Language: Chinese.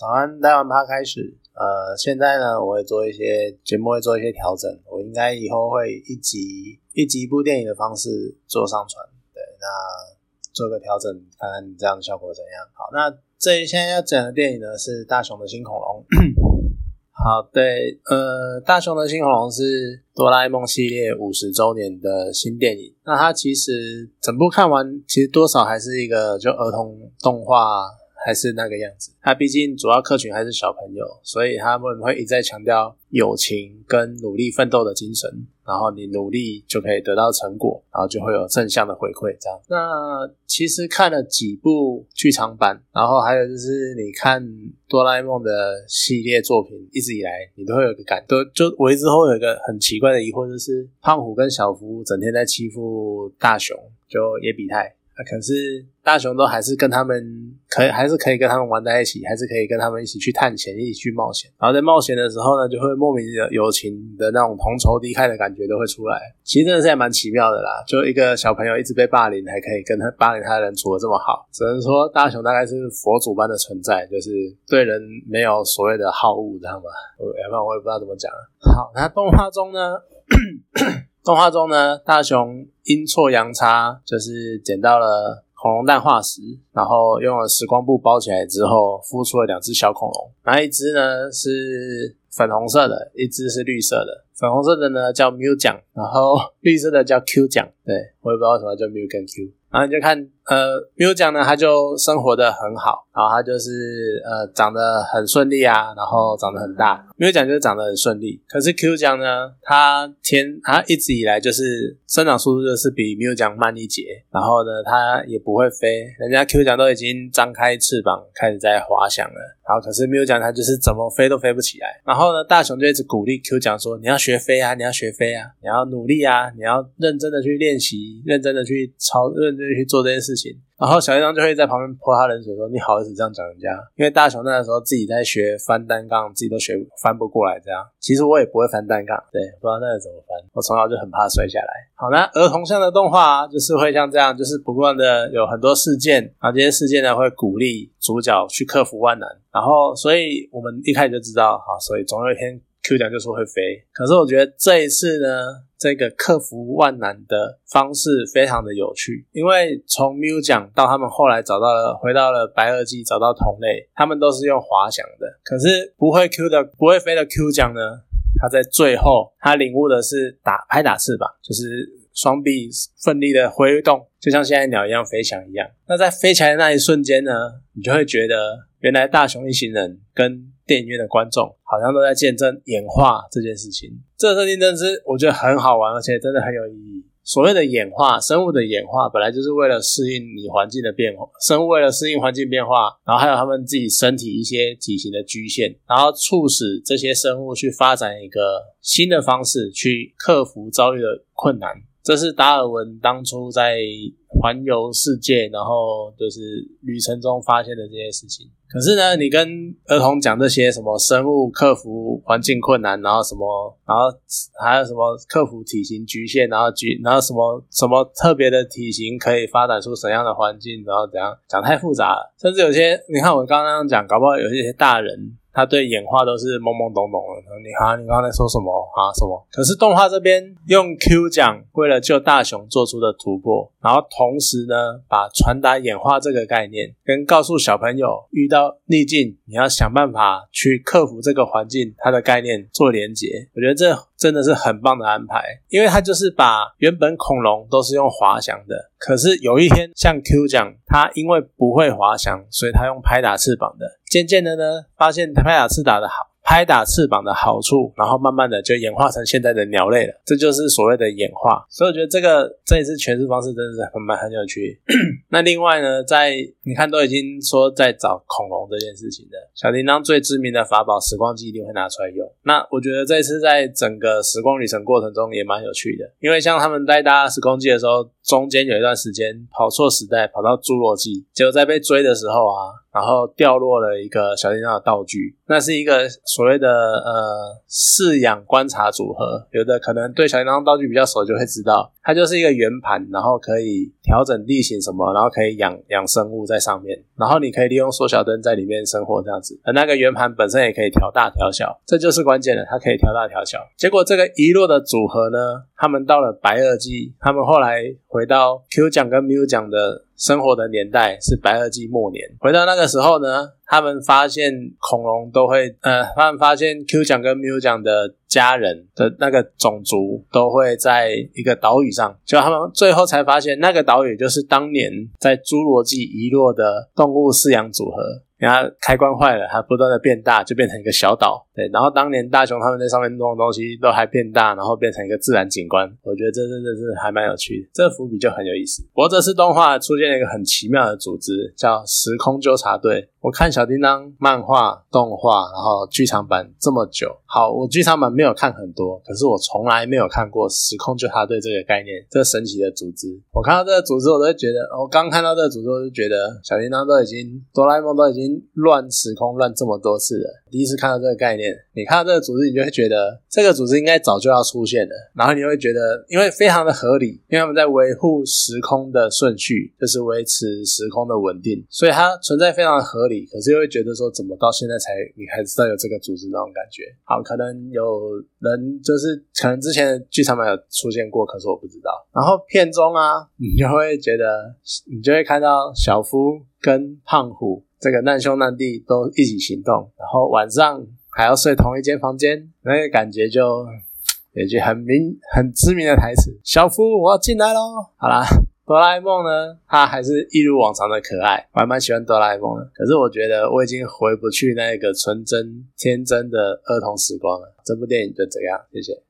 早安，待完趴开始。呃，现在呢，我会做一些节目，会做一些调整。我应该以后会一集一集一部电影的方式做上传。对，那做个调整，看看这样的效果怎样。好，那这现在要讲的电影呢是《大雄的新恐龙》。好，对，呃，《大雄的新恐龙》是哆啦 A 梦系列五十周年的新电影。那它其实整部看完，其实多少还是一个就儿童动画。还是那个样子，他毕竟主要客群还是小朋友，所以他们会一再强调友情跟努力奋斗的精神。然后你努力就可以得到成果，然后就会有正向的回馈。这样，那其实看了几部剧场版，然后还有就是你看哆啦 A 梦的系列作品，一直以来你都会有个感，都就我一直会有一个很奇怪的疑惑，就是胖虎跟小夫整天在欺负大雄，就野比泰。可是大雄都还是跟他们可以，还是可以跟他们玩在一起，还是可以跟他们一起去探险，一起去冒险。然后在冒险的时候呢，就会莫名的友情的那种同仇敌忾的感觉都会出来。其实真的是还蛮奇妙的啦，就一个小朋友一直被霸凌，还可以跟他霸凌他的人处的这么好，只能说大雄大概是佛祖般的存在，就是对人没有所谓的好恶，知道吗？要不然我也不知道怎么讲。好，那动画中呢？动画中呢，大雄阴错阳差就是捡到了恐龙蛋化石，然后用了时光布包起来之后，孵出了两只小恐龙。那一只呢是粉红色的，一只是绿色的。粉红色的呢叫 Miu 酱，然后绿色的叫 Q 酱。对我也不知道什么叫 Miu 跟 Q。然后你就看，呃，Miu 酱呢，它就生活的很好，然后它就是呃长得很顺利啊，然后长得很大。Miu 酱就是长得很顺利，可是 Q 酱呢，它天它一直以来就是生长速度就是比 Miu 酱慢一截，然后呢，它也不会飞，人家 Q 酱都已经张开翅膀开始在滑翔了，然后可是 Miu 酱它就是怎么飞都飞不起来。然后呢，大雄就一直鼓励 Q 酱说：“你要学飞啊，你要学飞啊，你要努力啊，你要认真的去练习，认真的去操认。”真的去做这件事事情，然后小一章就会在旁边泼他冷水，说：“你好意思这样讲人家？”因为大雄那个时候自己在学翻单杠，自己都学翻不过来。这样，其实我也不会翻单杠，对，不知道那个怎么翻。我从小就很怕摔下来。好，那儿童向的动画就是会像这样，就是不断的有很多事件，然后这些事件呢会鼓励主角去克服万难。然后，所以我们一开始就知道，好，所以总有一天 Q 奖就说会飞。可是我觉得这一次呢？这个克服万难的方式非常的有趣，因为从 Miu 奖到他们后来找到了，回到了白垩纪找到同类，他们都是用滑翔的。可是不会 Q 的、不会飞的 Q 奖呢？他在最后他领悟的是打拍打式吧，就是双臂奋力的挥动，就像现在鸟一样飞翔一样。那在飞起来的那一瞬间呢，你就会觉得原来大雄一行人跟电影院的观众好像都在见证演化这件事情，这个设定真的是我觉得很好玩，而且真的很有意义。所谓的演化，生物的演化本来就是为了适应你环境的变化，生物为了适应环境变化，然后还有他们自己身体一些体型的局限，然后促使这些生物去发展一个新的方式去克服遭遇的困难。这是达尔文当初在环游世界，然后就是旅程中发现的这些事情。可是呢，你跟儿童讲这些什么生物克服环境困难，然后什么，然后还有什么克服体型局限，然后局，然后什么什么特别的体型可以发展出什么样的环境，然后怎样讲太复杂了，甚至有些你看我刚刚讲，搞不好有一些大人。他对演化都是懵懵懂懂的。你好，你刚才说什么啊？什么？可是动画这边用 Q 讲为了救大雄做出的突破，然后同时呢，把传达演化这个概念跟告诉小朋友遇到逆境，你要想办法去克服这个环境，它的概念做连结。我觉得这真的是很棒的安排，因为他就是把原本恐龙都是用滑翔的，可是有一天像 Q 讲，他因为不会滑翔，所以他用拍打翅膀的。渐渐的呢，发现拍打翅打的好，拍打翅膀的好处，然后慢慢的就演化成现在的鸟类了。这就是所谓的演化。所以我觉得这个这一次诠释方式真的是很蛮很有趣。那另外呢，在你看都已经说在找恐龙这件事情的，小叮当最知名的法宝时光机一定会拿出来用。那我觉得这次在整个时光旅程过程中也蛮有趣的，因为像他们在搭时光机的时候，中间有一段时间跑错时代，跑到侏罗纪，结果在被追的时候啊。然后掉落了一个小叮当的道具，那是一个所谓的呃饲养观察组合，有的可能对小叮当道具比较熟就会知道，它就是一个圆盘，然后可以调整地形什么，然后可以养养生物在上面，然后你可以利用缩小灯在里面生活这样子，而那个圆盘本身也可以调大调小，这就是关键的，它可以调大调小。结果这个遗落的组合呢，他们到了白垩纪，他们后来回到 Q 奖跟 Mu 奖的。生活的年代是白垩纪末年，回到那个时候呢，他们发现恐龙都会，呃，他们发现 Q 奖跟 Mu 奖的家人的那个种族都会在一个岛屿上，就他们最后才发现那个岛屿就是当年在侏罗纪遗落的动物饲养组合。然后开关坏了，它不断的变大，就变成一个小岛。对，然后当年大雄他们在上面弄的东西都还变大，然后变成一个自然景观。我觉得这真的是还蛮有趣的，这伏笔就很有意思。不过这次动画出现了一个很奇妙的组织，叫时空纠察队。我看小叮当漫画、动画，然后剧场版这么久，好，我剧场版没有看很多，可是我从来没有看过时空就他对这个概念，这神奇的组织。我看到这个组织，我都会觉得，我刚看到这个组织，我就觉得小叮当都已经，哆啦 A 梦都已经乱时空乱这么多次了。第一次看到这个概念，你看到这个组织，你就会觉得这个组织应该早就要出现了，然后你会觉得，因为非常的合理，因为他们在维护时空的顺序，就是维持时空的稳定，所以它存在非常的合。可是又会觉得说，怎么到现在才你还知道有这个组织那种感觉？好，可能有人就是可能之前的剧场版有出现过，可是我不知道。然后片中啊，你就会觉得，你就会看到小夫跟胖虎这个难兄难弟都一起行动，然后晚上还要睡同一间房间，那个感觉就有句很明很知名的台词：“小夫，我要进来喽！”好啦。哆啦 A 梦呢，它还是一如往常的可爱，我还蛮喜欢哆啦 A 梦的。可是我觉得我已经回不去那个纯真天真的儿童时光了。这部电影就这样，谢谢。